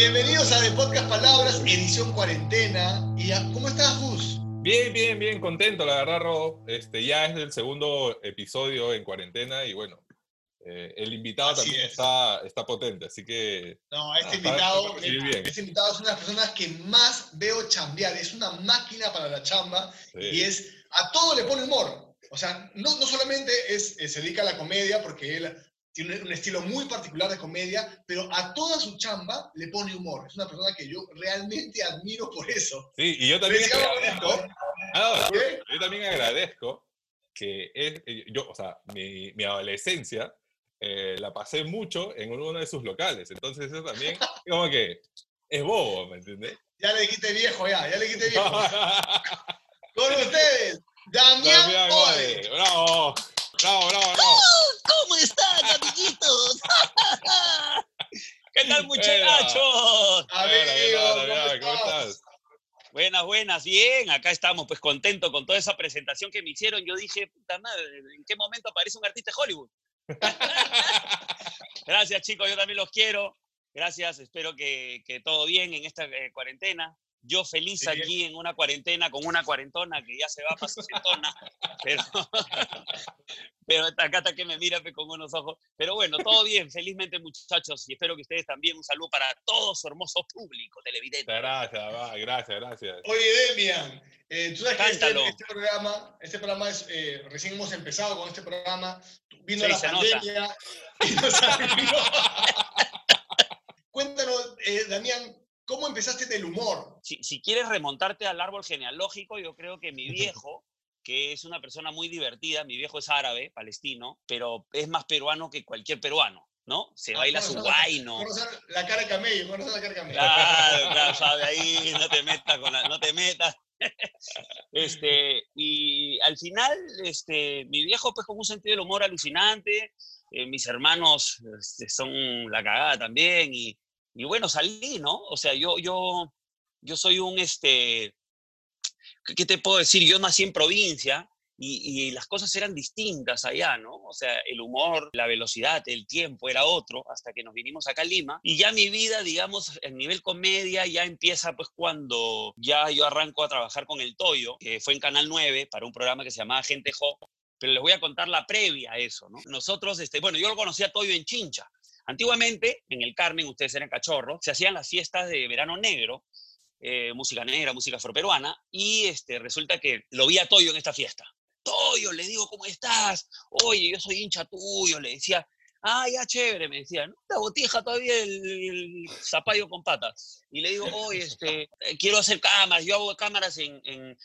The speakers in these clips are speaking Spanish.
Bienvenidos a The Podcast Palabras, edición cuarentena. ¿Y ¿Cómo estás, Gus? Bien, bien, bien, contento, la verdad, Rob. Este, ya es el segundo episodio en cuarentena y bueno, eh, el invitado también está, está potente, así que... No, este invitado, este invitado es una de las personas que más veo chambear, es una máquina para la chamba y es, a todo le pone humor. O sea, no, no solamente es, se dedica a la comedia, porque él tiene un estilo muy particular de comedia, pero a toda su chamba le pone humor. Es una persona que yo realmente admiro por eso. Sí, y yo también agradezco, ah, yo también agradezco que es, eh, yo, o sea, mi, mi adolescencia eh, la pasé mucho en uno de sus locales, entonces eso también como que es bobo, ¿me entiendes? Ya le dijiste viejo, ya, ya le dijiste viejo. Con ustedes, Damián, Damián Bravo. Bravo, bravo, bravo. ¿Cómo están, amiguitos? ¿Qué tal, muchachos? ¿cómo estás? Buenas, buenas, bien, acá estamos, pues contento con toda esa presentación que me hicieron. Yo dije, puta madre, ¿en qué momento aparece un artista de Hollywood? Gracias, chicos, yo también los quiero. Gracias, espero que, que todo bien en esta eh, cuarentena. Yo feliz aquí en una cuarentena con una cuarentona que ya se va para sesentona, pero, pero acá está que me mira con unos ojos. Pero bueno, todo bien, felizmente muchachos, y espero que ustedes también. Un saludo para todo su hermoso público televidente. Gracias, va, gracias, gracias. Oye, Demian, eh, tú sabes que este, este, programa, este programa es, eh, recién hemos empezado con este programa, vino la pandemia. Cuéntanos, eh, Damián, ¿Cómo empezaste en el humor? Si, si, quieres remontarte al árbol genealógico, yo creo que mi viejo, que es una persona muy divertida, mi viejo es árabe, palestino, pero es más peruano que cualquier peruano. ¿no? Se ah, baila su guayno. La cara de camello, la cara de camello. Claro, claro, sabe ahí, no te metas con la, no te metas. Este, y al final, este, mi viejo, pues con un sentido del humor alucinante, eh, mis hermanos este, son la cagada también, y, y bueno, salí, ¿no? O sea, yo, yo, yo soy un, este, ¿qué te puedo decir? Yo nací en provincia y, las cosas eran distintas allá, ¿no? O sea, el humor, la velocidad, el tiempo era otro hasta que nos vinimos acá a Lima. Y ya mi vida, digamos, en nivel comedia ya empieza pues cuando ya yo arranco a trabajar con el Toyo, que fue en Canal 9 para un programa que se llamaba Gente Jo. Pero les voy a contar la previa a eso, ¿no? Nosotros, este, bueno, yo lo conocí a Toyo en Chincha. Antiguamente, en el Carmen, ustedes eran cachorros, se hacían las fiestas de verano negro, eh, música negra, música afroperuana, y este, resulta que lo vi a Toyo en esta fiesta. Toyo, le digo, ¿cómo estás? Oye, yo soy hincha tuyo, le decía, ah, ya chévere, me decía, ¿no? La botija todavía el, zapallo con patas. Y le digo, oye, este, eh, quiero hacer cámaras, yo hago cámaras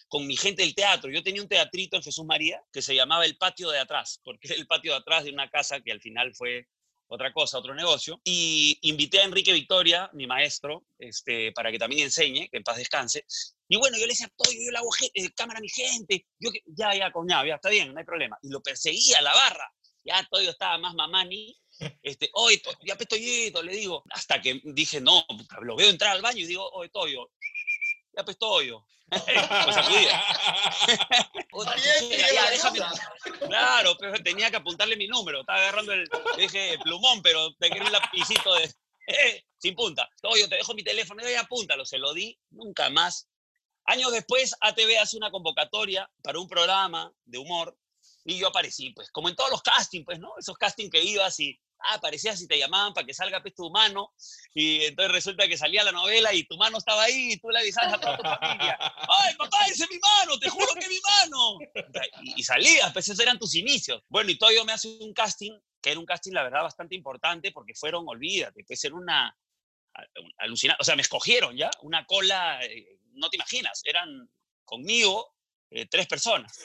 con mi gente del teatro. Yo tenía un teatrito en Jesús María que se llamaba El Patio de Atrás, porque era el patio de atrás de una casa que al final fue otra cosa, otro negocio. Y invité a Enrique Victoria, mi maestro, este, para que también enseñe, que en paz descanse. Y bueno, yo le decía, Toyo, yo le hago eh, cámara a mi gente. Yo, ya, ya, coñado, ya, está bien, no hay problema. Y lo perseguía a la barra. Ya Toyo estaba más mamani. Este, oye, ya pestoyito, le digo. Hasta que dije, no, lo veo entrar al baño y digo, oye, Toyo, ya pestoyo. pues sacudía. Claro, pero tenía que apuntarle mi número. Estaba agarrando el, dije, plumón, pero te quería un lapicito de, sin punta. Todo, yo te dejo mi teléfono, y apúntalo. Se lo di, nunca más. Años después, ATV hace una convocatoria para un programa de humor y yo aparecí, pues, como en todos los castings, pues, ¿no? Esos castings que ibas y ah, parecía si te llamaban para que salga pues, tu mano, y entonces resulta que salía la novela y tu mano estaba ahí y tú le avisabas a toda tu familia, ¡ay, papá, ese es mi mano! ¡Te juro que es mi mano! Y, salías, pues esos eran tus inicios. Bueno, y todo me hace un casting, que era un casting, la verdad, bastante importante, porque fueron, olvídate, pues era una alucinante, o sea, me escogieron ya, una cola, eh, no te imaginas, eran conmigo, eh, tres personas.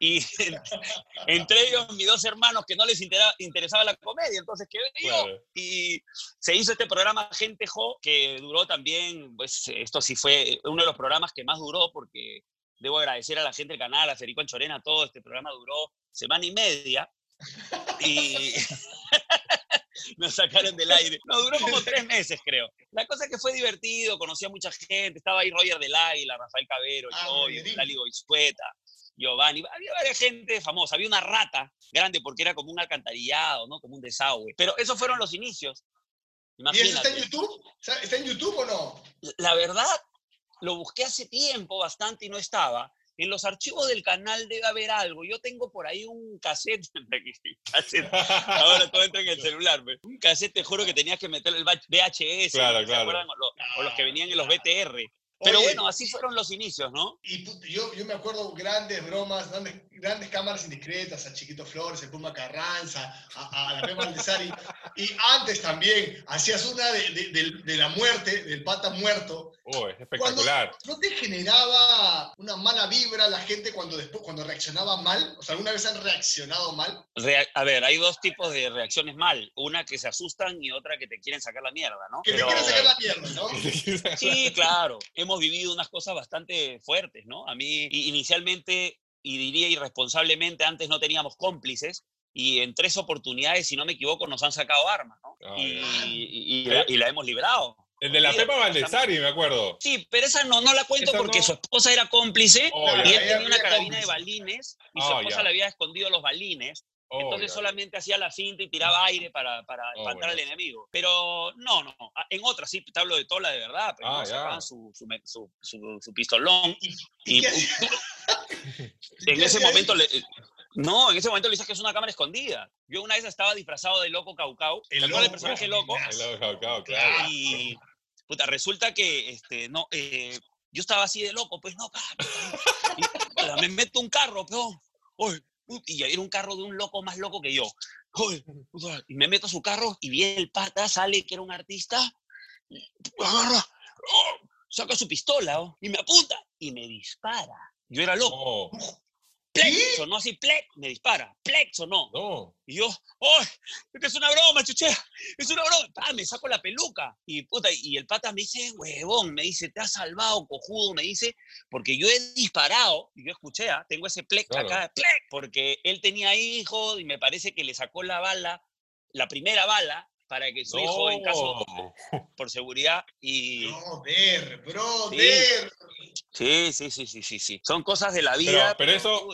Y entre ellos mis dos hermanos que no les interesaba la comedia, entonces quedé yo. Y se hizo este programa Gente Jo, que duró también, pues esto sí fue uno de los programas que más duró, porque debo agradecer a la gente del canal, a Federico Anchorena, todo este programa duró semana y media. Y nos sacaron del aire. No, duró como tres meses, creo. La cosa es que fue divertido, conocí a mucha gente, estaba ahí Roger del Águila, Rafael Cabero, ah, yo, Lali Goizueta, Giovanni, había varias gente famosa, había una rata grande porque era como un alcantarillado, ¿no? Como un desagüe. Pero esos fueron los inicios. ¿Y eso está en YouTube? ¿Está en YouTube o no? La verdad, lo busqué hace tiempo bastante y no estaba. En los archivos del canal debe haber algo. Yo tengo por ahí un cassette. ahora todo entra en el celular. Un cassette, te juro que tenías que meter el VHS. Claro, claro. o los que venían en los BTR. Pero bueno, así fueron los inicios, ¿no? Y yo, yo me acuerdo grandes bromas, grandes, grandes cámaras indiscretas, a Chiquito Flores, el Puma Carranza, a, a la Pema Aldesari. Y antes también hacías una de, de, de, la muerte, del pata muerto. Oh, es espectacular. ¿No te generaba una mala vibra la gente cuando, después, cuando reaccionaba mal? O sea, ¿alguna vez han reaccionado mal? a ver, hay dos tipos de reacciones mal. Una que se asustan y otra que te quieren sacar la mierda, ¿no? Que te quieren sacar la mierda, ¿no? sí, claro. Hemos vivido unas cosas bastante fuertes, ¿no? A mí, inicialmente, y diría irresponsablemente, antes no teníamos cómplices y en tres oportunidades, si no me equivoco, nos han sacado armas, ¿no? Ah, y, y, la, hemos librado. El de la Pepa Valdesari, me acuerdo. Sí, pero esa no, no la cuento porque su esposa era cómplice oh, y él tenía una carabina de balines y su oh, esposa le había escondido los balines. Oh, entonces solamente hacía la cinta y tiraba aire para, para espantar al enemigo. Pero no, no. En otras sí, te hablo de Tola de verdad, pero ah, sacaban su, su, su, su, pistolón. Y, en ese momento le, no, en ese momento le dices que es una cámara escondida. Yo una vez estaba disfrazado de loco Caucau. ¿Te acuerdas del personaje loco? El loco Caucau, claro. Y puta, resulta que este, no, eh, yo estaba así de loco, pues no, y, me meto un carro, pero, y era un carro de un loco más loco que yo. y me meto a su carro y viene el pata, sale que era un artista, agarra, oh, saca su pistola oh, y me apunta y me dispara. Yo era loco. Oh. Plexo, no así, plec, me dispara. Plexo, no. No. Y yo, ¡ay! que es una broma, chuche! Es una broma. Ah, me saco la peluca. Y puta, y el pata me dice, huevón, me dice, te has salvado, cojudo, me dice, porque yo he disparado, y yo escuché, ¿ah? tengo ese plec acá, plec, porque él tenía hijos y me parece que le sacó la bala, la primera bala, para que su hijo, en caso, por seguridad y... Brother, brother. Sí, sí, sí, sí, sí, sí. Son cosas de la vida. Pero, eso,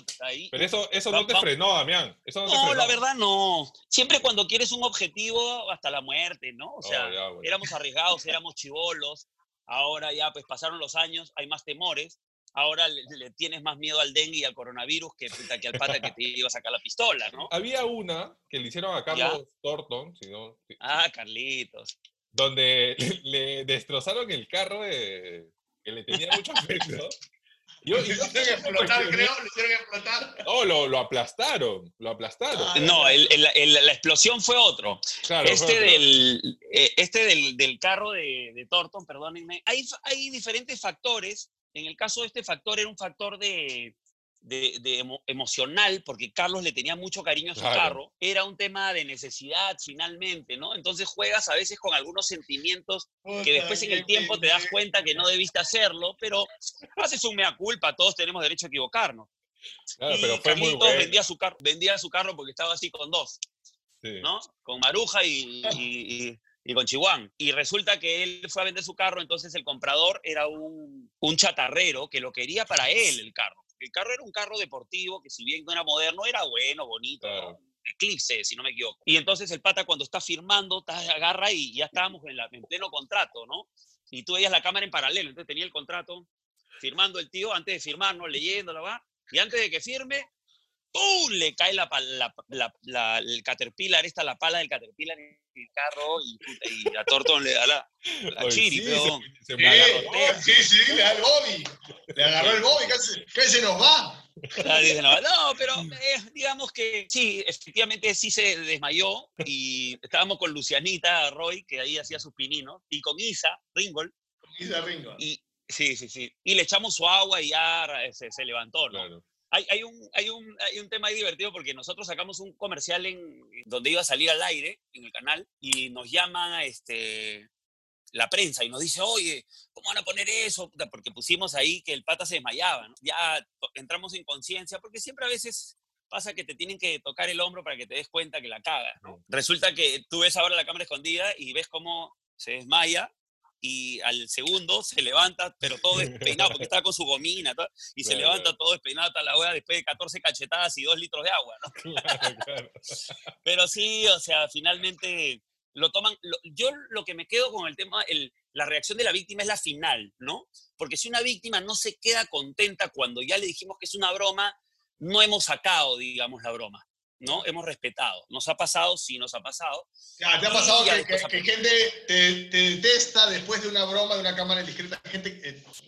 pero eso, eso no te frenó, Damián. no, la verdad no. Siempre cuando quieres un objetivo hasta la muerte, ¿no? O sea, oh, éramos arriesgados, éramos chivolos. Ahora ya, pues pasaron los años, hay más temores ahora le, tienes más miedo al dengue y al coronavirus que, que al pata que te iba a sacar la pistola, ¿no? Había una que le hicieron a Carlos Thornton, Ah, Carlitos. Donde le, destrozaron el carro de, que le tenía mucho afecto. Yo, lo hicieron explotar, creo, lo hicieron explotar. No, lo, lo aplastaron, lo aplastaron. Ah, no, el, el, la explosión fue otro. Claro, este, Del, eh, este del, del carro de, de Thornton, perdónenme, hay, hay diferentes factores en el caso de este factor era un factor de, emocional, porque Carlos le tenía mucho cariño a su carro, era un tema de necesidad finalmente, ¿no? Entonces juegas a veces con algunos sentimientos que después en el tiempo te das cuenta que no debiste hacerlo, pero haces un mea culpa, todos tenemos derecho a equivocarnos. Claro, pero fue muy bueno. vendía, su carro, vendía su carro porque estaba así con dos, ¿no? Con Maruja y y con Chihuahua. Y resulta que él fue a vender su carro, entonces el comprador era un, un chatarrero que lo quería para él el carro. El carro era un carro deportivo que si bien no era moderno, era bueno, bonito. Eclipse, si no me equivoco. Y entonces el pata cuando está firmando, agarra y ya estábamos en, la, en pleno contrato, ¿no? Y tú veías la cámara en paralelo, entonces tenía el contrato firmando el tío, antes de firmar, ¿no? Leyéndolo, va. Y antes de que firme, ¡pum! Le cae la, la, la, el caterpillar, esta la pala del caterpillar en el carro y, y a Torton le da la, la chiri, sí, se, sí, sí, le da el Bobby. Le agarró el Bobby, ¿qué se nos va? no, pero eh, digamos que sí, efectivamente sí se desmayó y estábamos con Lucianita Roy, que ahí hacía sus pininos, y con Isa Ringol. Isa Ringol. Y, sí, sí, sí. Y le echamos su agua y ya se, se levantó, ¿no? Claro hay, un, hay, un, hay un tema ahí divertido porque nosotros sacamos un comercial en, donde iba a salir al aire en el canal y nos llama este, la prensa y nos dice, oye, ¿cómo van a poner eso? Porque pusimos ahí que el pata se desmayaba. Ya entramos en conciencia porque siempre a veces pasa que te tienen que tocar el hombro para que te des cuenta que la cagas. Resulta que tú ves ahora la cámara escondida y ves cómo se desmaya y al segundo se levanta, pero todo despeinado, porque estaba con su gomina, y se levanta todo despeinado hasta la hora después de 14 cachetadas y 2 litros de agua, ¿no? Pero sí, o sea, finalmente lo toman, yo lo que me quedo con el tema, el, la reacción de la víctima es la final, ¿no? Porque si una víctima no se queda contenta cuando ya le dijimos que es una broma, no hemos sacado, digamos, la broma. ¿No? Hemos respetado. ¿Nos ha pasado? Sí, nos ha pasado. ¿Te ha pasado que, gente te, detesta después de una broma, de una cámara indiscreta, gente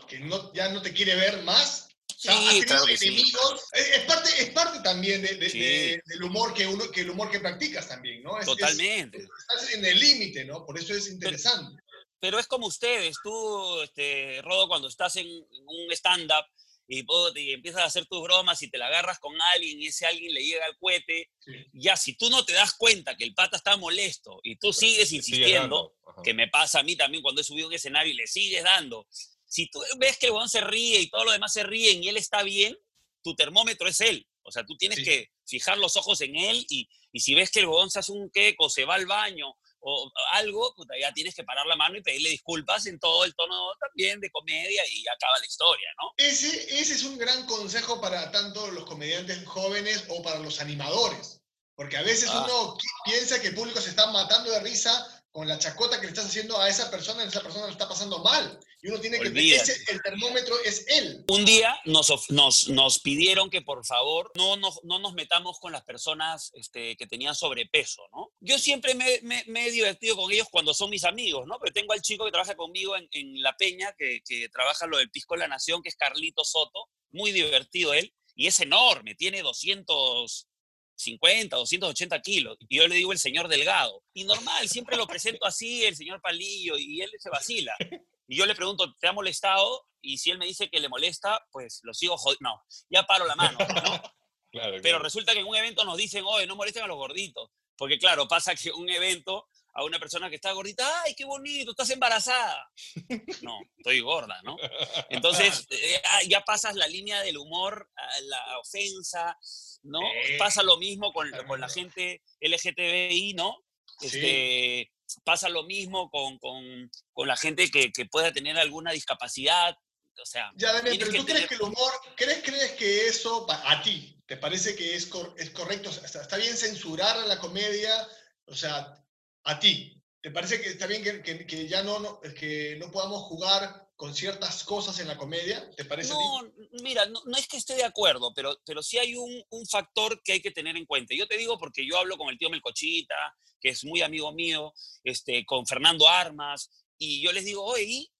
que, no, ya no te quiere ver más? Sí, enemigos. Es, parte, es parte también del humor que uno, que el humor que practicas también, ¿no? Totalmente. estás en el límite, ¿no? Por eso es interesante. Pero, es como ustedes, tú, este, Rodo, cuando estás en un stand-up, y, empiezas a hacer tus bromas y te la agarras con alguien y ese alguien le llega al cohete, ya si tú no te das cuenta que el pata está molesto y tú sigues insistiendo, que me pasa a mí también cuando he subido un escenario y le sigues dando, si tú ves que el se ríe y todos los demás se ríen y él está bien, tu termómetro es él. O sea, tú tienes que fijar los ojos en él y, y si ves que el se hace un queco, se va al baño o algo, ya tienes que parar la mano y pedirle disculpas en todo el tono también de comedia y acaba la historia, ¿no? Ese, ese es un gran consejo para tanto los comediantes jóvenes o para los animadores, porque a veces ah. uno piensa que el público se está matando de risa con la chacota que le estás haciendo a esa persona, esa persona le está pasando mal. Y uno tiene que... Ese, el termómetro es él. Un día nos, nos, nos pidieron que por favor no nos, no nos metamos con las personas este, que tenían sobrepeso, ¿no? Yo siempre me, me, he divertido con ellos cuando son mis amigos, ¿no? Pero tengo al chico que trabaja conmigo en, en La Peña, que, que trabaja lo del Pisco de la Nación, que es Carlito Soto, muy divertido él, y es enorme, tiene 200 50, 280 kilos. Y yo le digo el señor Delgado. Y normal, siempre lo presento así, el señor Palillo, y él se vacila. Y yo le pregunto, ¿te ha molestado? Y si él me dice que le molesta, pues lo sigo jodiendo. No, ya paro la mano, ¿no? Pero resulta que en un evento nos dicen, oye, no molesten a los gorditos. Porque claro, pasa que un evento a una persona que está gordita, ¡ay, qué bonito! Estás embarazada. No, estoy gorda, ¿no? Entonces, eh, ah, ya pasas la línea del humor, la ofensa, ¿no? Pasa lo mismo con, con, la gente LGTBI, ¿no? Este, Pasa lo mismo con, con, con la gente que, que, pueda tener alguna discapacidad. O sea, ya, pero ¿tú crees que el humor, crees, crees que eso, a ti, te parece que es, es correcto? ¿Está bien censurar la comedia? O sea, a ti, ¿te parece que está bien que, que, ya no, no, que no podamos jugar con ciertas cosas en la comedia? ¿Te parece? No, mira, no, es que esté de acuerdo, pero, pero sí hay un, un, factor que hay que tener en cuenta. Yo te digo porque yo hablo con el tío Melcochita, que es muy amigo mío, este, con Fernando Armas, y yo les digo, oye,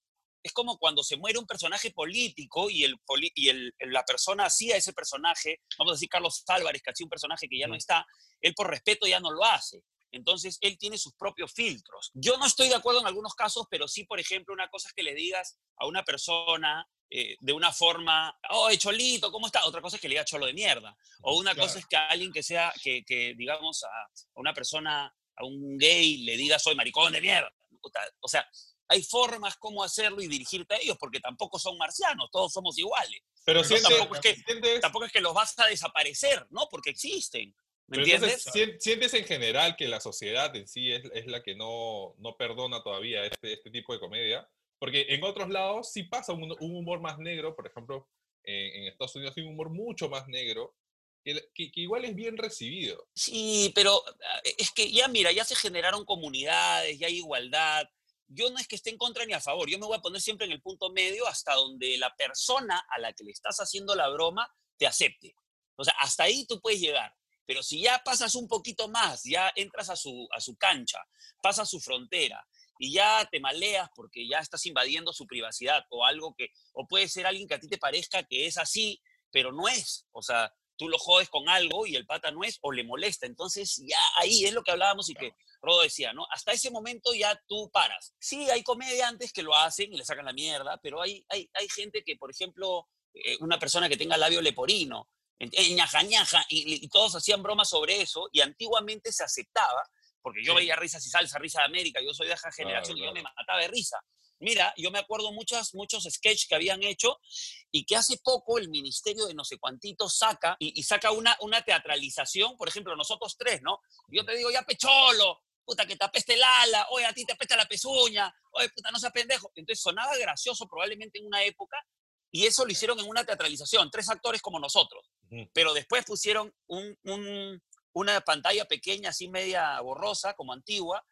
es como cuando se muere un personaje político y, el, y el, la persona hacía ese personaje, vamos a decir Carlos Álvarez, que hacía un personaje que ya no está, él por respeto ya no lo hace. Entonces, él tiene sus propios filtros. Yo no estoy de acuerdo en algunos casos, pero sí, por ejemplo, una cosa es que le digas a una persona eh, de una forma, oh, cholito, ¿cómo está? Otra cosa es que le diga cholo de mierda. O una cosa es que a alguien que sea, que, que digamos, a, una persona, a un gay, le diga soy maricón de mierda. O sea, hay formas como hacerlo y dirigirte a ellos, porque tampoco son marcianos, todos somos iguales. Pero, tampoco, es que, tampoco es que los vas a desaparecer, ¿no? Porque existen. ¿Me entiendes? ¿sientes en general que la sociedad en sí es, es la que no, no perdona todavía este, este, tipo de comedia? Porque en otros lados sí pasa un, un humor más negro, por ejemplo, en, en, Estados Unidos hay un humor mucho más negro, que, que, igual es bien recibido. Sí, pero ah, es que ya mira, ya se generaron comunidades, ya hay igualdad. Yo no es que esté en contra ni a favor, yo me voy a poner siempre en el punto medio hasta donde la persona a la que le estás haciendo la broma te acepte. O sea, hasta ahí tú puedes llegar. Pero si ya pasas un poquito más, ya entras a su, a su cancha, pasas su frontera y ya te maleas porque ya estás invadiendo su privacidad o algo que, o puede ser alguien que a ti te parezca que es así, pero no es. O sea, tú lo jodes con algo y el pata no es o le molesta. Entonces ya ahí es lo que hablábamos y que Rodo decía, ¿no? Hasta ese momento ya tú paras. Sí, hay comediantes que lo hacen y le sacan la mierda, pero hay, hay, hay gente que, por ejemplo, eh, una persona que tenga labio leporino ñaja, ñaja, y, todos hacían bromas sobre eso, y antiguamente se aceptaba, porque yo veía risas y salsa, risa de América, yo soy de esa generación y yo me mataba de risa. Mira, yo me acuerdo muchos, muchos sketches que habían hecho y que hace poco el ministerio de no sé cuántitos saca y, saca una, una teatralización, por ejemplo, nosotros tres, ¿no? Yo te digo, ya pecholo, puta, que te apeste el ala, oye, a ti te apesta la pezuña, oye, puta, no seas pendejo. Entonces sonaba gracioso probablemente en una época y eso lo hicieron en una teatralización, tres actores como nosotros. Pero después pusieron un, una pantalla pequeña, así media borrosa, como antigua,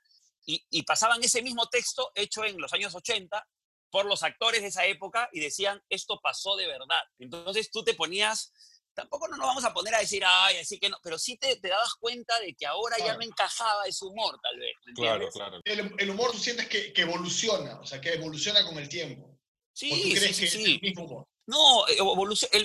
y, pasaban ese mismo texto hecho en los años 80 por los actores de esa época y decían, esto pasó de verdad. Entonces tú te ponías, tampoco no nos vamos a poner a decir, ay, así que no, pero sí te, te dabas cuenta de que ahora ya no encajaba ese humor, tal vez. claro, claro. El, humor tú sientes que, que, evoluciona, o sea, que evoluciona con el tiempo. Sí, sí, sí, sí. No, eh,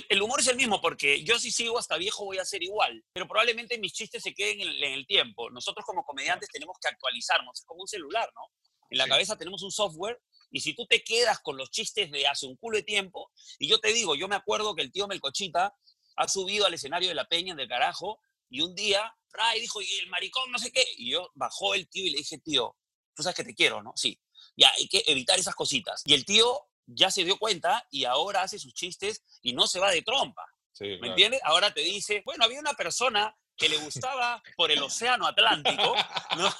el, humor es el mismo porque yo si sigo hasta viejo voy a ser igual, pero probablemente mis chistes se queden en el, tiempo. Nosotros como comediantes tenemos que actualizarnos, es como un celular, ¿no? En la cabeza tenemos un software y si tú te quedas con los chistes de hace un culo de tiempo, y yo te digo, yo me acuerdo que el tío Melcochita ha subido al escenario de la peña del carajo y un día, y dijo, y el maricón no sé qué, y yo bajó el tío y le dije, tío, tú sabes que te quiero, ¿no? Sí, ya, hay que evitar esas cositas. Y el tío ya se dio cuenta y ahora hace sus chistes y no se va de trompa. ¿Me entiendes? Ahora te dice, bueno, había una persona que le gustaba por el océano Atlántico, ¿no?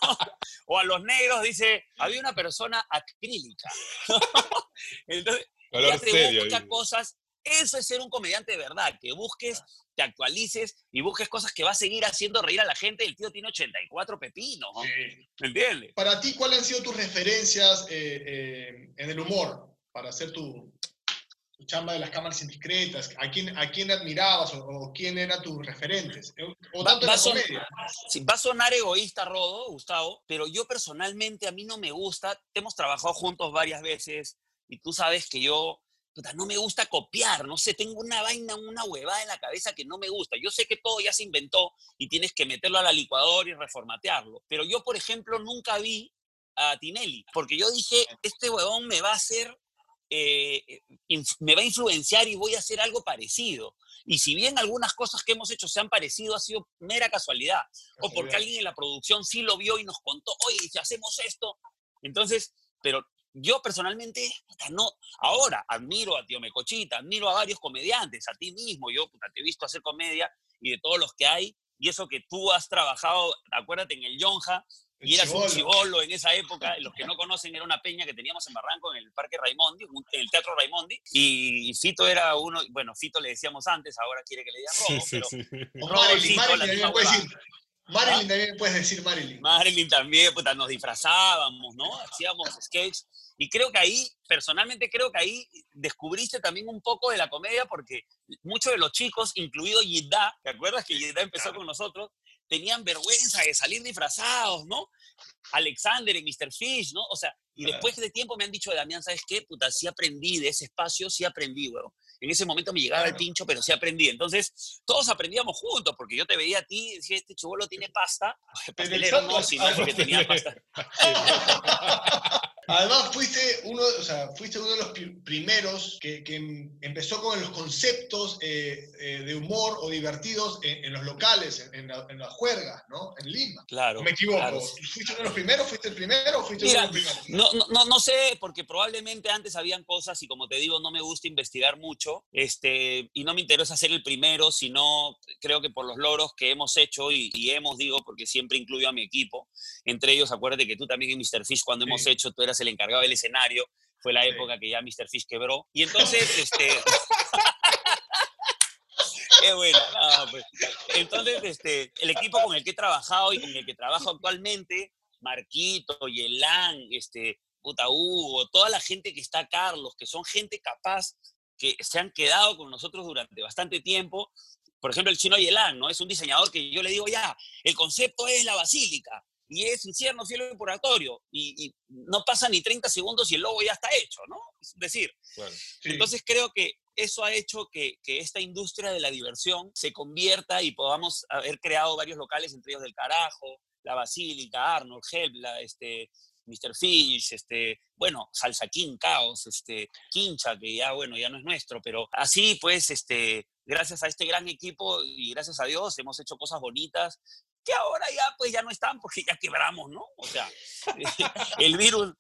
O a los negros dice, había una persona acrílica. Entonces, ya te muchas cosas. Eso es ser un comediante de verdad, que busques, te actualices y busques cosas que va a seguir haciendo reír a la gente. El tío tiene 84 pepinos, ¿me entiendes? Para ti, ¿cuáles han sido tus referencias eh, eh, en el humor? Para hacer tu, chamba de las cámaras indiscretas? ¿A quién, a quién admirabas o, quién eran tus referentes? Eh, o tanto va, va a sonar egoísta, Rodo, Gustavo, pero yo personalmente a mí no me gusta. Hemos trabajado juntos varias veces y tú sabes que yo no me gusta copiar, no sé, tengo una vaina, una huevada en la cabeza que no me gusta. Yo sé que todo ya se inventó y tienes que meterlo a la licuadora y reformatearlo, pero yo, por ejemplo, nunca vi a Tinelli, porque yo dije, este huevón me va a hacer eh, me va a influenciar y voy a hacer algo parecido. Y si bien algunas cosas que hemos hecho se han parecido, ha sido mera casualidad. O porque alguien en la producción sí lo vio y nos contó, oye, si hacemos esto. Entonces, pero yo personalmente, no, ahora admiro a Tío Mecochita, admiro a varios comediantes, a ti mismo, yo te he visto hacer comedia y de todos los que hay, y eso que tú has trabajado, acuérdate, en el Yonja, y eras un chivolo en esa época. Los que no conocen, era una peña que teníamos en Barranco, en el Parque Raimondi, en el Teatro Raimondi. Y Fito era uno, bueno, Fito le decíamos antes, ahora quiere que le diga Robo, pero Marilyn, también puedes decir. Marilyn también puedes decir Marilyn. Marilyn también, puta, nos disfrazábamos, ¿no? Hacíamos sketch. Y creo que ahí, personalmente creo que ahí descubriste también un poco de la comedia porque muchos de los chicos, incluido Yidda, ¿te acuerdas que Yidda empezó con nosotros? Tenían vergüenza de salir disfrazados, ¿no? Alexander y Mr. Fish, ¿no? O sea, y después de tiempo me han dicho, Damián, ¿sabes qué? Puta, sí aprendí de ese espacio, sí aprendí, weón. En ese momento me llegaba el pincho, pero sí aprendí. Entonces, todos aprendíamos juntos, porque yo te veía a ti y decía, este chivolo tiene pasta. Pastelero no, sino porque tenía pasta. Además, fuiste uno, o sea, fuiste uno de los primeros que, empezó con los conceptos eh, eh, de humor o divertidos en, los locales, en, las juergas, ¿no? En Lima. Claro. Me equivoco. ¿Fuiste uno de los primeros? ¿Fuiste el primero o fuiste uno de los primeros? No, no, no, sé, porque probablemente antes habían cosas y como te digo, no me gusta investigar mucho este, y no me interesa ser el primero, sino creo que por los logros que hemos hecho y, hemos, digo, porque siempre incluyo a mi equipo. Entre ellos, acuérdate que tú también en Mr. Fish, cuando hemos hecho, tú eras el encargado del escenario, fue la época que ya Mr. Fish quebró. Y entonces, este... Qué bueno. Pues. Entonces, este, el equipo con el que he trabajado y con el que trabajo actualmente, Marquito, Yelán, este, puta Hugo, toda la gente que está, Carlos, que son gente capaz, que se han quedado con nosotros durante bastante tiempo. Por ejemplo, el chino Yelán, ¿no? Es un diseñador que yo le digo, ya, el concepto es la basílica y es infierno, cielo y purgatorio, y, no pasa ni 30 segundos y el logo ya está hecho, ¿no? Es decir, entonces creo que eso ha hecho que, esta industria de la diversión se convierta y podamos haber creado varios locales, entre ellos del Carajo, la Basílica, Arnold, Help, la, este, Mr. Fish, este, bueno, Salsa King, Caos, este, Quincha, que ya, bueno, ya no es nuestro, pero así pues, este, gracias a este gran equipo y gracias a Dios hemos hecho cosas bonitas que ahora ya pues ya no están porque ya quebramos, ¿no? O sea, el virus,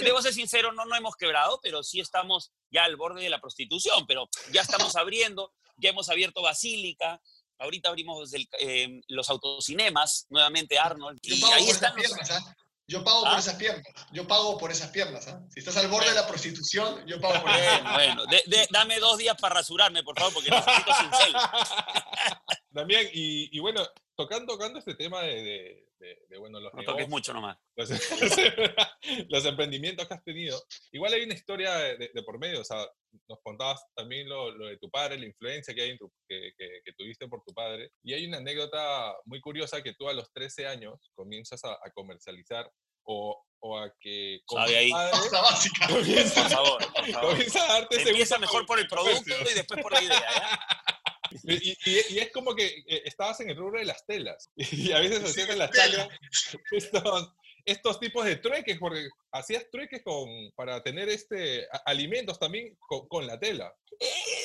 debo ser sincero, no, no hemos quebrado, pero sí estamos ya al borde de la prostitución, pero ya estamos abriendo, ya hemos abierto Basílica, ahorita abrimos eh, los autocinemas, nuevamente Arnold, y ahí están ¿ah? Yo pago por ¿Ah? esas piernas. Yo pago por esas piernas. ¿ah? Si estás al borde de la prostitución, yo pago por eso. Bueno, dame dos días para rasurarme, por favor, porque necesito cincel. También, y, bueno, tocando, tocando este tema de, bueno, los No toques mucho nomás. Los, emprendimientos que has tenido. Igual hay una historia de, por medio, o sea, nos contabas también lo, de tu padre, la influencia que, hay que, que, tuviste por tu padre. Y hay una anécdota muy curiosa que tú a los 13 años comienzas a, comercializar o, o, a que con ahí. Comienza, por favor, por favor. Comienza a darte Empieza mejor por el producto y después por la idea. ¿ya? Y, y, es como que eh, estabas en el rubro de las telas. Y a veces hacías en las telas estos, estos, tipos de trueques, porque hacías trueques con, para tener este, alimentos también con, la tela.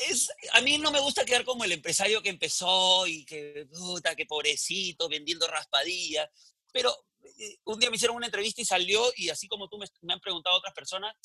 Es, a mí no me gusta quedar como el empresario que empezó y que, puta, que pobrecito, vendiendo raspadillas. Pero eh, un día me hicieron una entrevista y salió, y así como tú me, me han preguntado otras personas,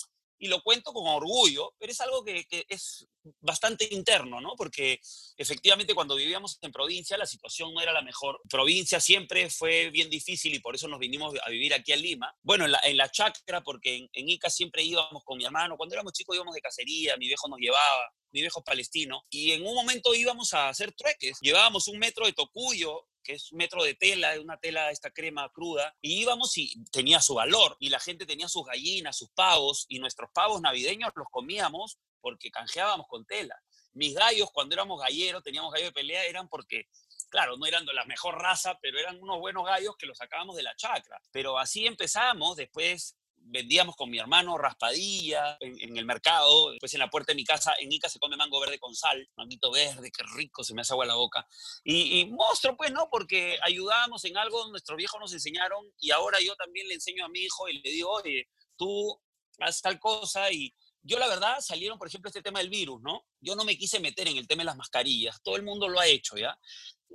y lo cuento con orgullo, pero es algo que, es bastante interno, ¿no? Porque efectivamente cuando vivíamos en provincia la situación no era la mejor. Provincia siempre fue bien difícil y por eso nos vinimos a vivir aquí a Lima. Bueno, en la, en la chacra, porque en, Ica siempre íbamos con mi hermano. Cuando éramos chicos íbamos de cacería, mi viejo nos llevaba mi viejo palestino, y en un momento íbamos a hacer trueques. Llevábamos un metro de tocuyo, que es un metro de tela, una tela, esta crema cruda, y íbamos y tenía su valor, y la gente tenía sus gallinas, sus pavos, y nuestros pavos navideños los comíamos porque canjeábamos con tela. Mis gallos, cuando éramos galleros, teníamos gallos de pelea, eran porque, claro, no eran de la mejor raza, pero eran unos buenos gallos que los sacábamos de la chacra. Pero así empezamos, después vendíamos con mi hermano raspadilla en, el mercado, después en la puerta de mi casa, en Ica se come mango verde con sal, manguito verde, qué rico, se me hace agua la boca. Y, y monstruo, pues, ¿no? Porque ayudábamos en algo, nuestros viejos nos enseñaron y ahora yo también le enseño a mi hijo y le digo, oye, tú haz tal cosa y yo la verdad salieron, por ejemplo, este tema del virus, ¿no? Yo no me quise meter en el tema de las mascarillas, todo el mundo lo ha hecho, ¿ya?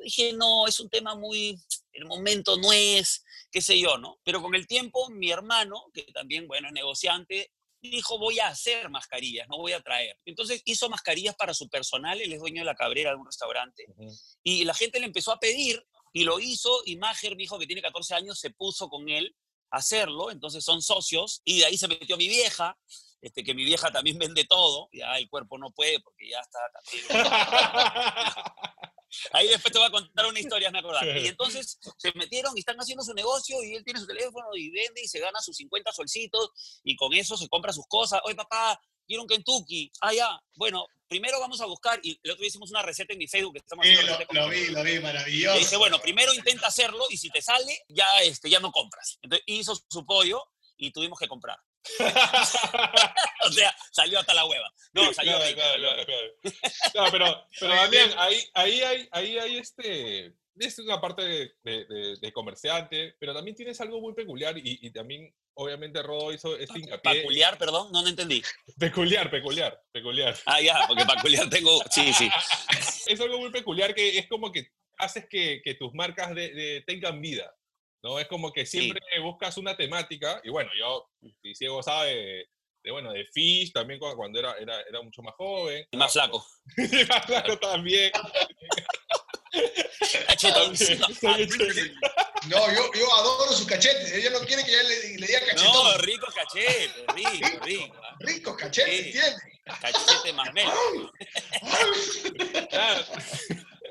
Dije, no, es un tema muy, el momento no es, qué sé yo, ¿no? Pero con el tiempo, mi hermano, que también, bueno, es negociante, dijo, voy a hacer mascarillas, no voy a traer. Entonces hizo mascarillas para su personal, él es dueño de la cabrera de un restaurante, y la gente le empezó a pedir, y lo hizo, y Mager, mi hijo que tiene 14 años, se puso con él a hacerlo, entonces son socios, y de ahí se metió mi vieja, este, que mi vieja también vende todo, ya el cuerpo no puede porque ya está Ahí después te voy a contar una historia, me acordás. Y entonces se metieron y están haciendo su negocio y él tiene su teléfono y vende y se gana sus 50 solcitos y con eso se compra sus cosas. Oye, papá, quiero un Kentucky. Ah, ya. Bueno, primero vamos a buscar, y el otro día hicimos una receta en mi Facebook que estamos sí, lo, lo, vi, lo vi, maravilloso. Y dice, bueno, primero intenta hacerlo y si te sale, ya, este, ya no compras. Entonces hizo su pollo y tuvimos que comprar. o sea, salió hasta la hueva. No, salió claro, claro, claro, pero, pero también ahí, ahí, hay, ahí hay este... Es una parte de, de, comerciante, pero también tienes algo muy peculiar y, y también, obviamente, Rodo hizo este hincapié. ¿Peculiar, perdón? No lo entendí. Peculiar, peculiar, peculiar. Ah, ya, porque peculiar tengo... Sí, sí. es algo muy peculiar que es como que haces que, que tus marcas de, tengan vida. ¿No? Es como que siempre buscas una temática, y bueno, yo, si ciego sabe, de, bueno, de Fish también cuando era, era, era mucho más joven. Y más flaco. y más flaco también. No, yo, yo adoro sus cachetes. Ella no quiere que ya le, le diga cachetón. No, rico cachete, rico, rico. Rico cachete, sí. ¿entiendes? Cachete más menos.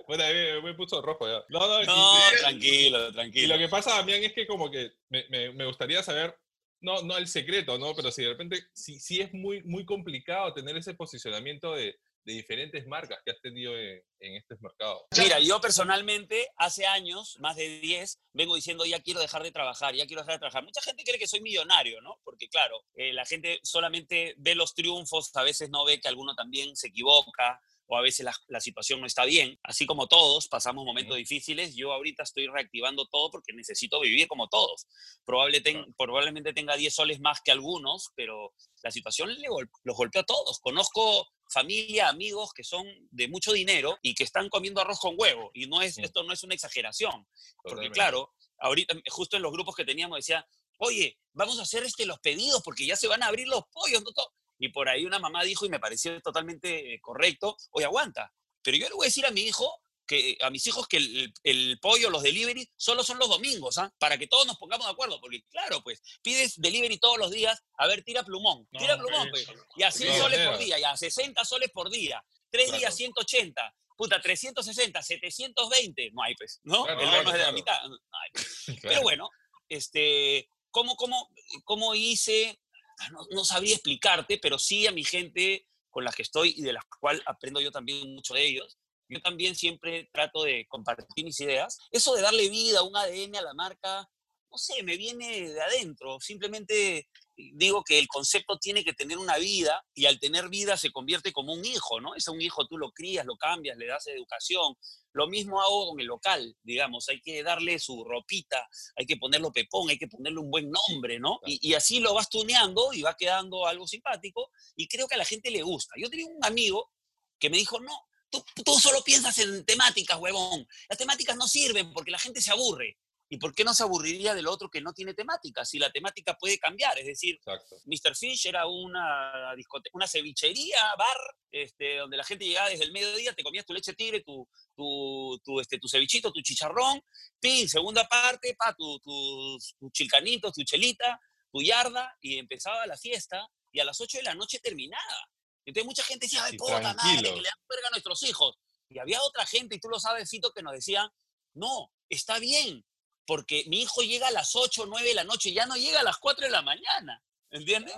Bueno, me, me puso rojo ya. No, no, no tranquilo, tranquilo. Y lo que pasa, Damián, es que como que me, me, me, gustaría saber, no, no el secreto, ¿no? Pero si de repente, sí, sí es muy, muy complicado tener ese posicionamiento de, de diferentes marcas que has tenido en, en estos mercados. Mira, yo personalmente hace años, más de 10, vengo diciendo ya quiero dejar de trabajar, ya quiero dejar de trabajar. Mucha gente cree que soy millonario, ¿no? Porque claro, eh, la gente solamente ve los triunfos, a veces no ve que alguno también se equivoca, o a veces la, la, situación no está bien. Así como todos pasamos momentos difíciles, yo ahorita estoy reactivando todo porque necesito vivir como todos. Probable ten, probablemente tenga 10 soles más que algunos, pero la situación le, los golpeó a todos. Conozco familia, amigos que son de mucho dinero y que están comiendo arroz con huevo. Y no es, esto no es una exageración. Porque claro, ahorita justo en los grupos que teníamos decía, oye, vamos a hacer este, los pedidos porque ya se van a abrir los pollos. ¿no? Y por ahí una mamá dijo, y me pareció totalmente eh, correcto, oye, aguanta, pero yo le voy a decir a mi hijo, que a mis hijos que el, el pollo, los delivery, solo son los domingos, ¿ah? Para que todos nos pongamos de acuerdo, porque claro, pues, pides delivery todos los días, a ver, tira plumón, tira plumón, pues, y a 100 soles por día, y a 60 soles por día, tres días 180, puta, 360, 720, no hay pues, ¿no? el bono es de la mitad, no hay. Pues. Pero bueno, este, ¿cómo, cómo, cómo hice? Ah, no, no, sabría explicarte, pero sí a mi gente con la que estoy y de la cual aprendo yo también mucho de ellos. Yo también siempre trato de compartir mis ideas. Eso de darle vida, un ADN a la marca, no sé, me viene de adentro. Simplemente digo que el concepto tiene que tener una vida y al tener vida se convierte como un hijo, ¿no? Es un hijo, tú lo crías, lo cambias, le das educación. Lo mismo hago con el local, digamos, hay que darle su ropita, hay que ponerlo pepón, hay que ponerle un buen nombre, ¿no? Y, así lo vas tuneando y va quedando algo simpático y creo que a la gente le gusta. Yo tenía un amigo que me dijo, no, tú, tú solo piensas en temáticas, huevón. Las temáticas no sirven porque la gente se aburre. ¿Y por qué no se aburriría del otro que no tiene temática? Si la temática puede cambiar. Es decir, Mr. Fish era una, una cevichería, bar, este, donde la gente llegaba desde el mediodía, te comías tu leche tigre, tu, tu, tu, este, tu cevichito, tu chicharrón, pin, segunda parte, pa, tu, tus tu chilcanitos, tu chelita, tu yarda, y empezaba la fiesta, y a las 8 de la noche terminaba. Entonces mucha gente decía, ay, puta madre, que le dan verga a nuestros hijos. Y había otra gente, y tú lo sabes, Fito, que nos decía, no, está bien, porque mi hijo llega a las 8 o 9 de la noche, ya no llega a las 4 de la mañana. ¿Entiendes?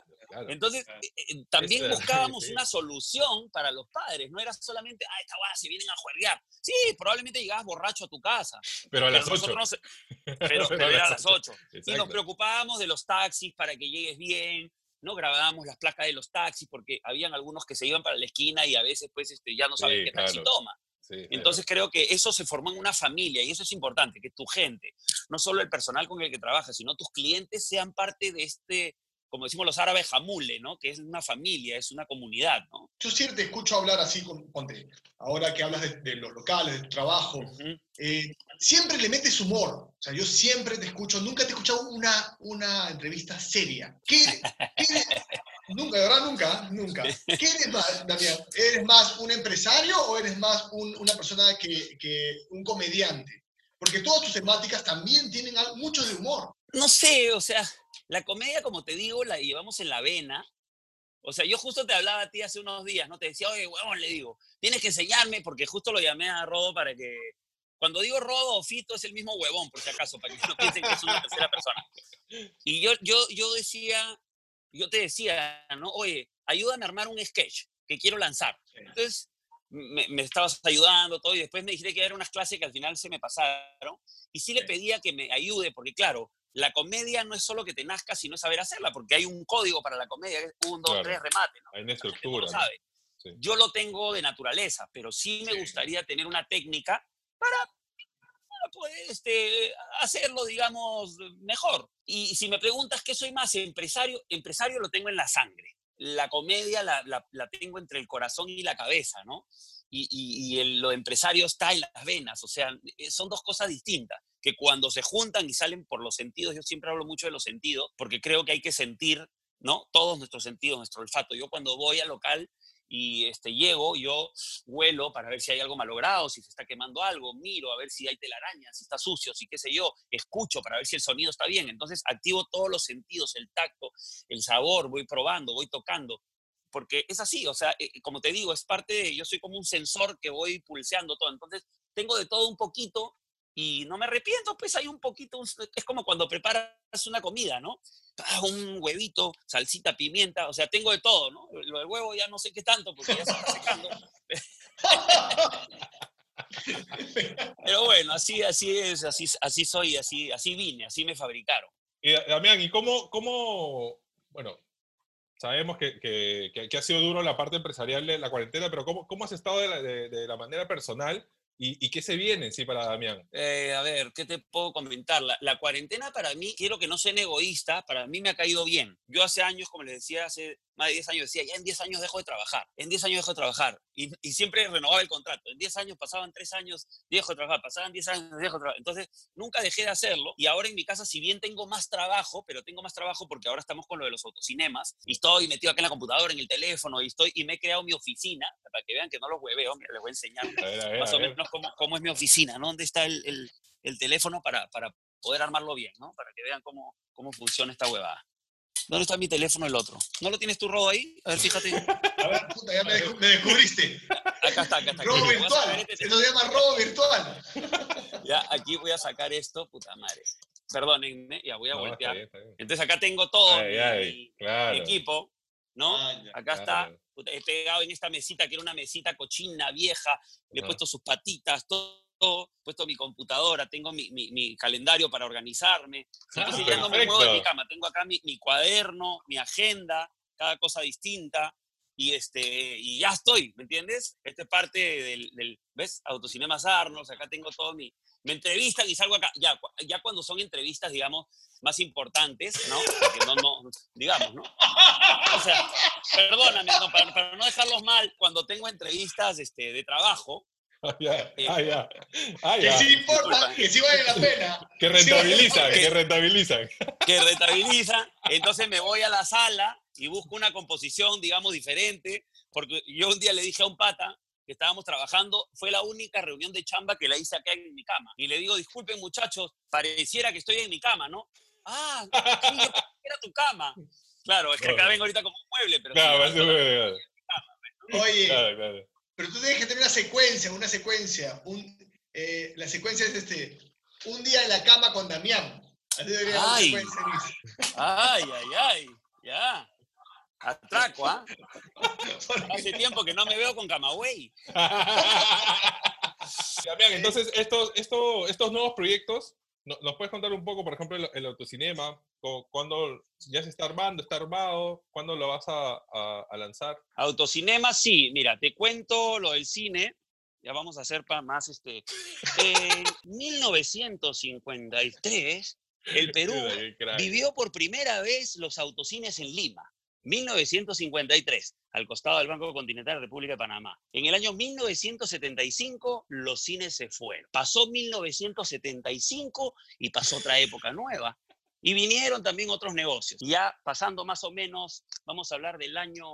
Entonces, eh, eh, también buscábamos una solución para los padres. No era solamente, ah, esta guada se vienen a juerguear. Sí, probablemente llegabas borracho a tu casa. Pero a las 8. pero, era a las 8. Y nos preocupábamos de los taxis para que llegues bien. No grabábamos las placas de los taxis porque habían algunos que se iban para la esquina y a veces pues este, ya no saben qué taxi toma. Entonces creo que eso se formó en una familia y eso es importante, que tu gente, no solo el personal con el que trabajas, sino tus clientes sean parte de este, como decimos los árabes, jamule, ¿no? Que es una familia, es una comunidad, ¿no? Yo siempre te escucho hablar así, ponte, ahora que hablas de, los locales, de tu trabajo, eh, siempre le metes humor. O sea, yo siempre te escucho, nunca te he escuchado una, una entrevista seria. ¿Qué, qué, Nunca, de verdad, nunca, nunca. ¿Qué eres más, Damián? ¿Eres más un empresario o eres más una persona que, que, un comediante? Porque todas tus temáticas también tienen mucho de humor. No sé, o sea, la comedia, como te digo, la llevamos en la vena. O sea, yo justo te hablaba a ti hace unos días, ¿no? Te decía, oye, huevón, le digo, tienes que enseñarme, porque justo lo llamé a Rodo para que... Cuando digo Rodo o Fito es el mismo huevón, por si acaso, para que no piensen que es una tercera persona. Y yo, yo, yo decía, yo te decía, ¿no? Oye, ayúdame a armar un sketch que quiero lanzar. Entonces, me, estabas ayudando, todo, y después me dijiste que eran unas clases que al final se me pasaron, y sí le pedía que me ayude, porque claro, la comedia no es solo que te nazca, sino saber hacerla, porque hay un código para la comedia, es un, dos, tres, remate, Hay una estructura. Yo lo tengo de naturaleza, pero sí me gustaría tener una técnica para pues, este, hacerlo, digamos, mejor. Y si me preguntas qué soy más, empresario, empresario lo tengo en la sangre. La comedia la, la, tengo entre el corazón y la cabeza, ¿no? Y, y, y lo empresario está en las venas, o sea, eh, son dos cosas distintas, que cuando se juntan y salen por los sentidos, yo siempre hablo mucho de los sentidos, porque creo que hay que sentir, ¿no? Todos nuestros sentidos, nuestro olfato. Yo cuando voy al local, y este, llego, yo huelo para ver si hay algo malogrado, si se está quemando algo, miro a ver si hay telarañas, si está sucio, si qué sé yo, escucho para ver si el sonido está bien. Entonces activo todos los sentidos, el tacto, el sabor, voy probando, voy tocando. Porque es así, o sea, eh, como te digo, es parte de, yo soy como un sensor que voy pulseando todo. Entonces, tengo de todo un poquito y no me arrepiento, pues hay un poquito, es como cuando preparas una comida, ¿no? Ah, un huevito, salsita, pimienta, o sea, tengo de todo, ¿no? Lo del huevo ya no sé qué tanto porque ya se está secando. Pero bueno, así, así es, así, así soy, así, así vine, así me fabricaron. Y Damián, ¿y cómo, cómo bueno, sabemos que, que, que, ha sido duro la parte empresarial de la cuarentena, pero ¿cómo, cómo has estado de la, de, de la manera personal ¿Y, qué se viene sí para Damián? Eh, a ver, ¿qué te puedo comentar? La, cuarentena para mí, quiero que no sean egoísta, para mí me ha caído bien. Yo hace años, como les decía, hace más de 10 años decía, ya en 10 años dejo de trabajar, en 10 años dejo de trabajar. Y, y siempre renovaba el contrato. En 10 años pasaban 3 años, dejo de trabajar, pasaban 10 años, dejo de trabajar. Entonces, nunca dejé de hacerlo. Y ahora en mi casa, si bien tengo más trabajo, pero tengo más trabajo porque ahora estamos con lo de los autocinemas, y estoy metido acá en la computadora, en el teléfono, y estoy y me he creado mi oficina, para que vean que no los hueveo, les voy a enseñar más o menos cómo, cómo, es mi oficina, ¿no? ¿Dónde está el, el, el teléfono para, para poder armarlo bien, ¿no? Para que vean cómo, cómo funciona esta huevada. ¿Dónde está mi teléfono el otro? ¿No lo tienes tu rodo ahí? A ver, fíjate. A ver, puta, ya me, descubriste. acá está, acá está. Robo virtual. Este se lo llama robo virtual. Ya, aquí voy a sacar esto, puta madre. Perdónenme, ya voy a voltear. Entonces acá tengo todo mi, equipo, ¿no? Ah, acá está, he pegado en esta mesita que era una mesita cochina, vieja, le he puesto sus patitas, todo puesto mi computadora, tengo mi, mi, calendario para organizarme. Entonces ya no me muevo de mi cama, tengo acá mi, mi, cuaderno, mi agenda, cada cosa distinta, y, este, y ya estoy, ¿me entiendes? Esta es parte del, del ¿ves? Autocinemas Arnos, acá tengo todo mi, me entrevistan y salgo acá, ya, ya cuando son entrevistas, digamos, más importantes, ¿no? Porque no, no, digamos, ¿no? O sea, perdóname, para, no dejarlos mal, cuando tengo entrevistas este, de trabajo, Ah, ya, eh, ah. Ah, que sí importa, que sí vale la pena. Que rentabilizan, que, rentabilizan. Que rentabilizan. Entonces me voy a la sala y busco una composición, digamos, diferente, porque yo un día le dije a un pata, que estábamos trabajando, fue la única reunión de chamba que la hice acá en mi cama. Y le digo, disculpen muchachos, pareciera que estoy en mi cama, ¿no? Ah, era tu cama. Claro, es que acá vengo ahorita como un mueble, pero... Claro, Oye, pero tú tienes que tener una secuencia, una secuencia. Un, eh, la secuencia es este, un día en la cama con Damián. Así debería ay, ay, ay, ay, ya. Atraco, ¿ah? Hace tiempo que no me veo con Camagüey. entonces estos, estos, estos nuevos proyectos, ¿nos puedes contar un poco, por ejemplo, el, autocinema? ¿Cuándo ya se está armando, está armado? ¿Cuándo lo vas a, a, lanzar? Autocinema, sí. Mira, te cuento lo del cine. Ya vamos a hacer para más este. En 1953, el Perú vivió por primera vez los autocines en Lima. 1953, al costado del Banco Continental de República de Panamá. En el año 1975, los cines se fueron. Pasó 1975 y pasó otra época nueva. Y vinieron también otros negocios. Ya pasando más o menos, vamos a hablar del año,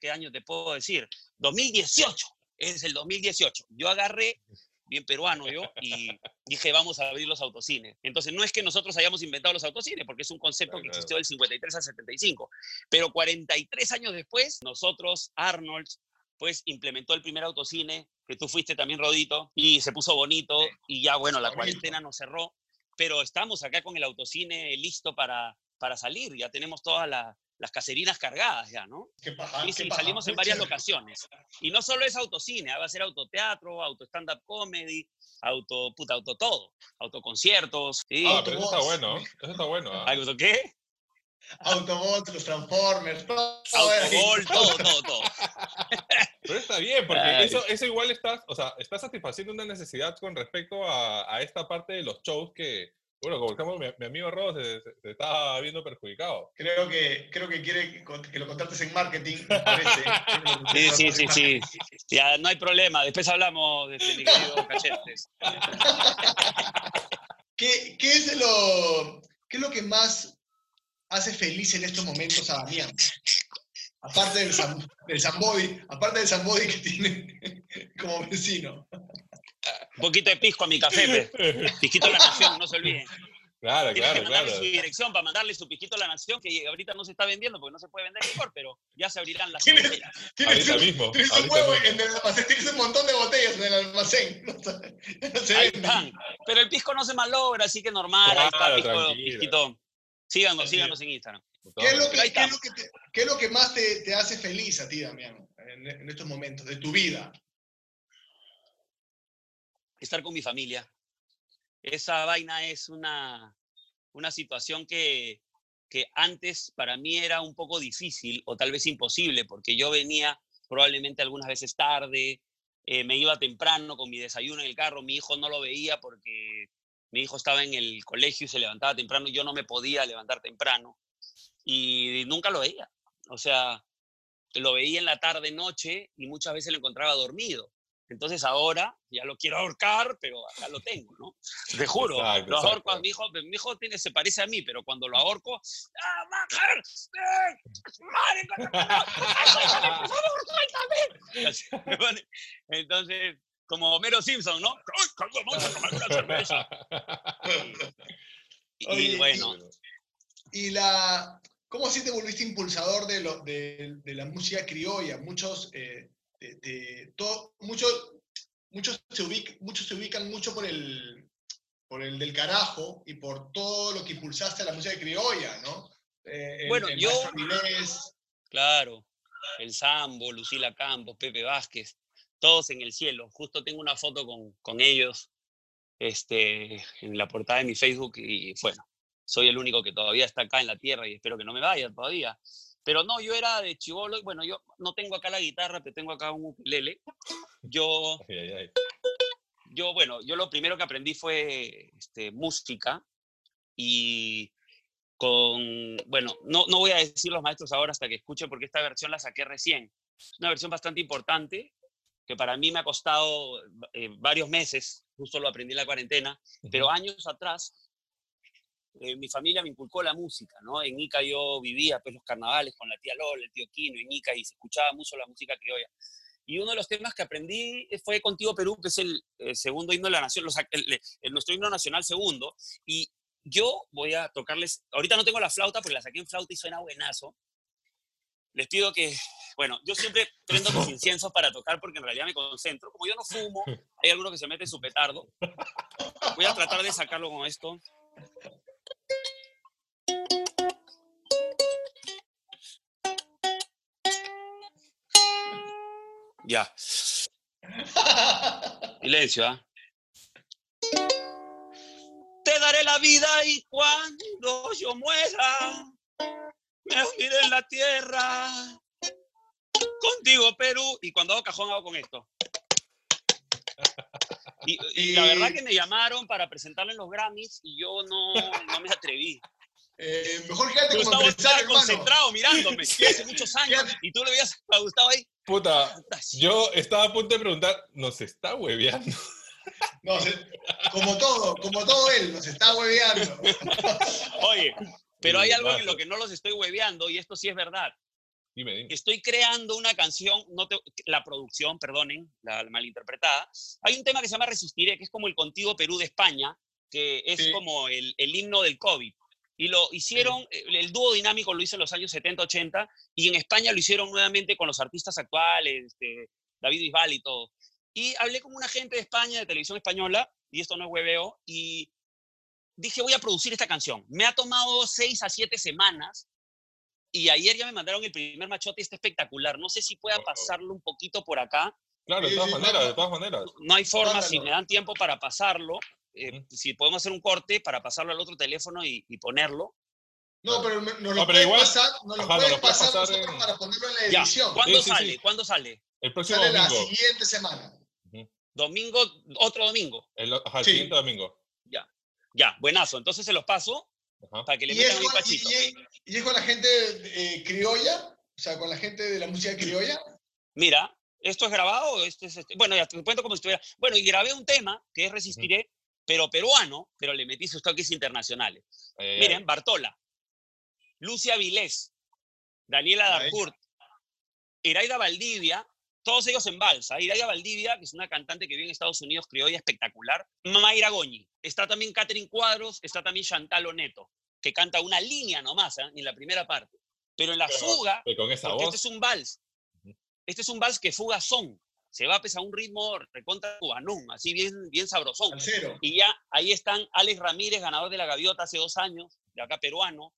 ¿qué año te puedo decir? 2018, es el 2018. Yo agarré bien peruano yo, y dije, vamos a abrir los autocines. Entonces, no es que nosotros hayamos inventado los autocines, porque es un concepto que existió del 53 al 75, pero 43 años después, nosotros, Arnold, pues implementó el primer autocine, que tú fuiste también, Rodito, y se puso bonito, y ya, bueno, la cuarentena nos cerró, pero estamos acá con el autocine listo para, para salir, ya tenemos toda la, las caserinas cargadas ya, ¿no? y sí, salimos en varias locaciones. Y no solo es autocine, ah, va a ser autoteatro, auto stand-up comedy, auto, puta, auto todo, autoconciertos. Sí. Ah, pero eso está bueno, eso está bueno. ¿ah? ¿Auto qué? Autobots, los Transformers, todo. Autobot, todo, todo, todo. Pero está bien, porque eso, eso igual está, o sea, está satisfaciendo una necesidad con respecto a, a esta parte de los shows que, bueno, como estamos, mi, amigo Rodo se, está viendo perjudicado. Creo que, creo que quiere que, lo contrates en marketing, parece. sí, sí, sí, sí. Ya no hay problema. Después hablamos de este, mi querido Cachetes. ¿Qué, qué, es lo, ¿Qué es lo que más hace feliz en estos momentos a Damián? Aparte del, del Zambodi, aparte del Zambodi que tiene como vecino. Un poquito de pisco a mi café, Pisquito la Nación, no se olviden. Claro, claro, claro. su dirección para mandarle su pisquito a la nación, que ahorita no se está vendiendo porque no se puede vender mejor, pero ya se abrirán las ¿Tienes, ¿tienes ahorita mismo. Tienes un huevo en el almacén, tienes un montón de botellas en el almacén. ahí están. Pero el pisco no se malogra, así que normal, ahí está, pisco, pisquito. Síganos, síganos en Instagram. ¿Qué es, lo que, ¿qué, es lo que te, ¿Qué es lo que más te, te hace feliz a ti, Damián, en, en estos momentos de tu vida? Estar con mi familia. Esa vaina es una, una situación que, que antes para mí era un poco difícil o tal vez imposible, porque yo venía probablemente algunas veces tarde, eh, me iba temprano con mi desayuno en el carro, mi hijo no lo veía porque mi hijo estaba en el colegio y se levantaba temprano, yo no me podía levantar temprano y nunca lo veía. O sea, lo veía en la tarde, noche y muchas veces lo encontraba dormido. Entonces ahora ya lo quiero ahorcar, pero acá lo tengo, ¿no? Te juro, lo ahorco a mi hijo, mi hijo tiene, se parece a mí, pero cuando lo ahorco, ¡ah, mujer! Entonces, como Homero Simpson, ¿no? Y, bueno. Y, la, ¿Cómo así te volviste impulsador de, lo, de, de la música criolla? Muchos... Eh, todo, muchos, muchos, se ubican, muchos se ubican mucho por el, por el del carajo y por todo lo que impulsaste a la música criolla, ¿no? Eh, bueno, yo... Claro, el Sambo, Lucila Campos, Pepe Vázquez, todos en el cielo. Justo tengo una foto con, con ellos este, en la portada de mi Facebook y bueno, soy el único que todavía está acá en la tierra y espero que no me vaya todavía. Pero no, yo era de chivolo, bueno, yo no tengo acá la guitarra, pero tengo acá un ukulele. Yo, yo bueno, yo lo primero que aprendí fue este, música y con, bueno, no, no voy a decir los maestros ahora hasta que escuche porque esta versión la saqué recién. Es una versión bastante importante que para mí me ha costado eh, varios meses, justo lo aprendí en la cuarentena, pero años atrás eh, mi familia me inculcó la música, ¿no? En Ica yo vivía pues los carnavales con la tía Lola, el tío Quino, en Ica y se escuchaba mucho la música criolla. Y uno de los temas que aprendí fue Contigo Perú, que es el, segundo himno de la nación, nuestro himno nacional segundo. Y yo voy a tocarles, ahorita no tengo la flauta porque la saqué en flauta y suena buenazo. Les pido que, bueno, yo siempre prendo mis inciensos para tocar porque en realidad me concentro. Como yo no fumo, hay alguno que se mete su petardo. Voy a tratar de sacarlo con esto. Ya. Silencio, ¿ah? Te daré la vida y cuando yo muera, me uniré en la tierra. Contigo, Perú. Y cuando hago cajón, hago con esto. Y, la verdad que me llamaron para presentarle en los Grammys y yo no, no me atreví. Eh, mejor quédate como estaba concentrado mirándome hace muchos años y tú le veías a Gustavo ahí. Puta, yo estaba a punto de preguntar, ¿nos está hueveando? No, como todo, como todo él, nos está hueveando. Oye, pero hay algo en lo que no los estoy hueveando y esto sí es verdad. Dime, dime. Estoy creando una canción, no la producción, perdonen, la, malinterpretada. Hay un tema que se llama Resistiré, que es como el Contigo Perú de España, que es como el, el himno del COVID. Y lo hicieron, eh, el dúo dinámico lo hizo en los años 70, 80, y en España lo hicieron nuevamente con los artistas actuales, este, David Bisbal y todo. Y hablé con una gente de España, de televisión española, y esto no es hueveo, y dije, voy a producir esta canción. Me ha tomado seis a siete semanas, y ayer ya me mandaron el primer machote, está espectacular. No sé si pueda pasarlo un poquito por acá. Claro, de todas maneras, de todas maneras. No hay forma, si me dan tiempo para pasarlo, eh, si podemos hacer un corte para pasarlo al otro teléfono y, ponerlo. No, pero nos lo no, puede pasar, nos lo puede pasar, para ponerlo en la edición. ¿Cuándo sale? ¿Cuándo sale? El próximo sale domingo. la siguiente semana. Domingo, otro domingo. El, siguiente domingo. Ya, ya, buenazo. Entonces se los paso para que le metan un pachito. Y, es con la gente eh, criolla? O sea, con la gente de la música criolla. Mira, esto es grabado, este es este, bueno, ya te cuento como si estuviera. Bueno, y grabé un tema que es Resistiré, pero peruano, pero le metí sus toques internacionales. Miren, Bartola, Lucia Vilés, Daniela Darcourt, Iraida Valdivia, todos ellos en balsa. Iraida Valdivia, que es una cantante que vive en Estados Unidos, criolla espectacular. Mayra Goñi. Está también Catherine Cuadros, está también Chantal Oneto, que canta una línea nomás ¿eh? en la primera parte. Pero en la fuga, con esa voz. este es un vals. Este es un vals que fuga son se va a un ritmo recontra cubanón, así bien, bien sabrosón. Y ya ahí están Alex Ramírez, ganador de la Gaviota hace dos años, de acá peruano.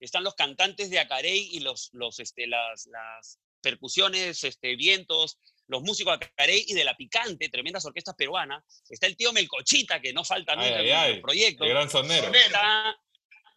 Están los cantantes de Acarey y los, los, este, las, las percusiones, este, vientos, los músicos de Acarey y de La Picante, tremendas orquestas peruanas. Está el tío Melcochita, que no falta nunca en el proyecto. El gran sonero. Está,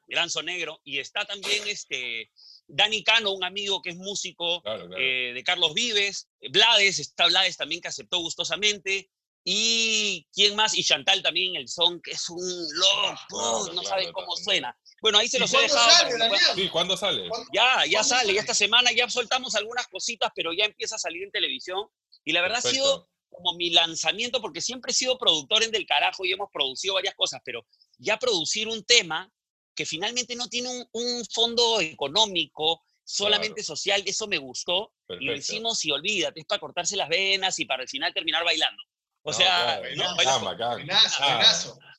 gran sonegro. Y está también este, Dani Cano, un amigo que es músico eh, de Carlos Vives, Blades, está Blades también que aceptó gustosamente, y quién más, y Chantal también, el son, que es un loco, no sabe cómo suena. Bueno, ahí se los he dejado. Sale, sí, ¿cuándo sale? Ya, ya sale, ya esta semana ya soltamos algunas cositas, pero ya empieza a salir en televisión, y la verdad ha sido como mi lanzamiento, porque siempre he sido productor en Del Carajo y hemos producido varias cosas, pero ya producir un tema que finalmente no tiene un, fondo económico, solamente social, eso me gustó. Y lo hicimos y olvídate, es para cortarse las venas y para al final terminar bailando. O sea, no,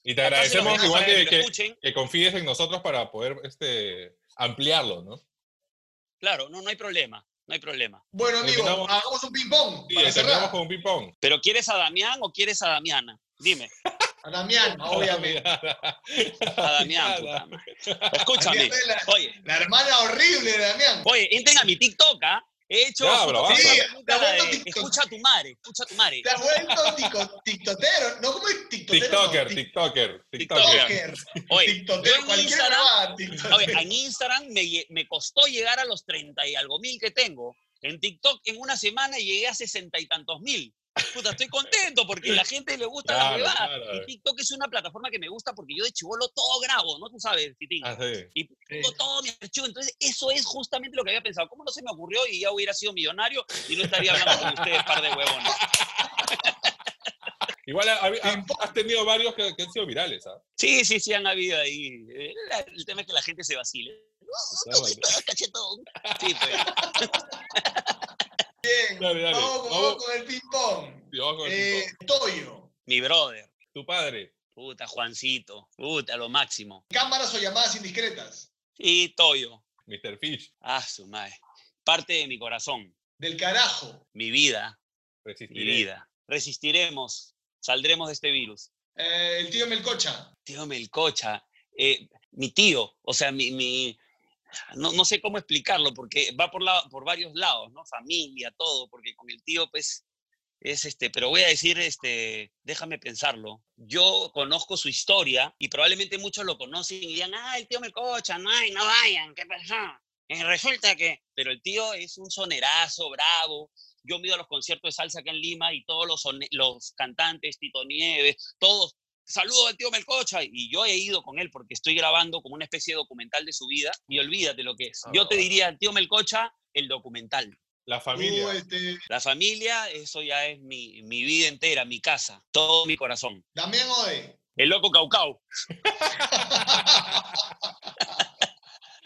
Y te agradecemos igual que, que, confíes en nosotros para poder este, ampliarlo, ¿no? Claro, no, no hay problema. no hay problema. Bueno, amigo, hagamos un ping-pong. Sí, cerramos con un ping-pong. ¿Pero quieres a Damián o quieres a Damiana? Dime. A Damián, obviamente. A Damián, puta Escúchame. La, oye. La hermana horrible de Damián. Oye, entren a mi TikTok, ¿ah? He hecho. sí, escucha a tu madre, escucha a tu madre. Te has vuelto tiktotero, ¿no? ¿Cómo es tiktotero? TikToker, TikToker, TikToker. Oye, tiktotero, en Instagram, oye, en Instagram me, me costó llegar a los 30 y algo mil que tengo. En TikTok en una semana llegué a sesenta y tantos mil. Puta, estoy contento porque a la gente le gusta la huevada. Y TikTok es una plataforma que me gusta porque yo de chivolo todo grabo, ¿no? Tú sabes, Titín. Ah, y pongo todo mi archivo. Entonces, eso es justamente lo que había pensado. ¿Cómo no se me ocurrió y ya hubiera sido millonario y no estaría hablando con ustedes, par de huevones? Igual has tenido varios que, han sido virales, ¿ah? Sí, sí, sí, han habido ahí. El tema es que la gente se vacile. No, cachetón. Sí, pues. Bien, Vamos, con el ping-pong. Eh, Toyo. Mi brother. Tu padre. Puta, Juancito. Puta, lo máximo. ¿Cámaras o llamadas indiscretas? Sí, Toyo. Mr. Fish. Ah, su madre. Parte de mi corazón. Del carajo. Mi vida. Mi vida. Resistiremos. Saldremos de este virus. Eh, el tío Melcocha. Tío Melcocha. Eh, mi tío, o sea, mi, mi, no, no, sé cómo explicarlo, porque va por, la, por varios lados, ¿no? Familia, todo, porque con el tío, pues, es este, pero voy a decir, este, déjame pensarlo. Yo conozco su historia y probablemente muchos lo conocen y digan, ah, el tío me cocha, no, no vayan, ¿qué pasó? Y resulta que, pero el tío es un sonerazo, bravo. Yo mido a los conciertos de salsa acá en Lima y todos los, los cantantes, Tito Nieves, todos saludo al tío Melcocha, y yo he ido con él porque estoy grabando como una especie de documental de su vida, y olvídate lo que es. Yo te ah. diría, tío Melcocha, el documental. La familia. Uh, este La familia, eso ya es mi, mi, vida entera, mi casa, todo mi corazón. Damián Ode. El loco Caucau.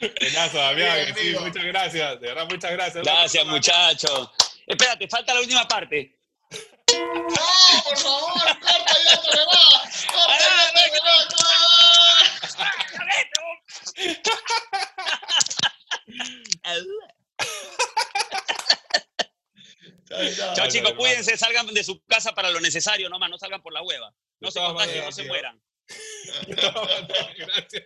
Buenazo, Damián. Sí, muchas gracias. De verdad, muchas gracias. Gracias, muchachos. Espérate, falta la última parte. ¡No, por favor! ¡Corta ya otra vez! ¡Corta ya Chao chicos, cuídense, salgan de su casa para lo necesario nomás, no salgan por la hueva. No se contagien, no se mueran. Gracias.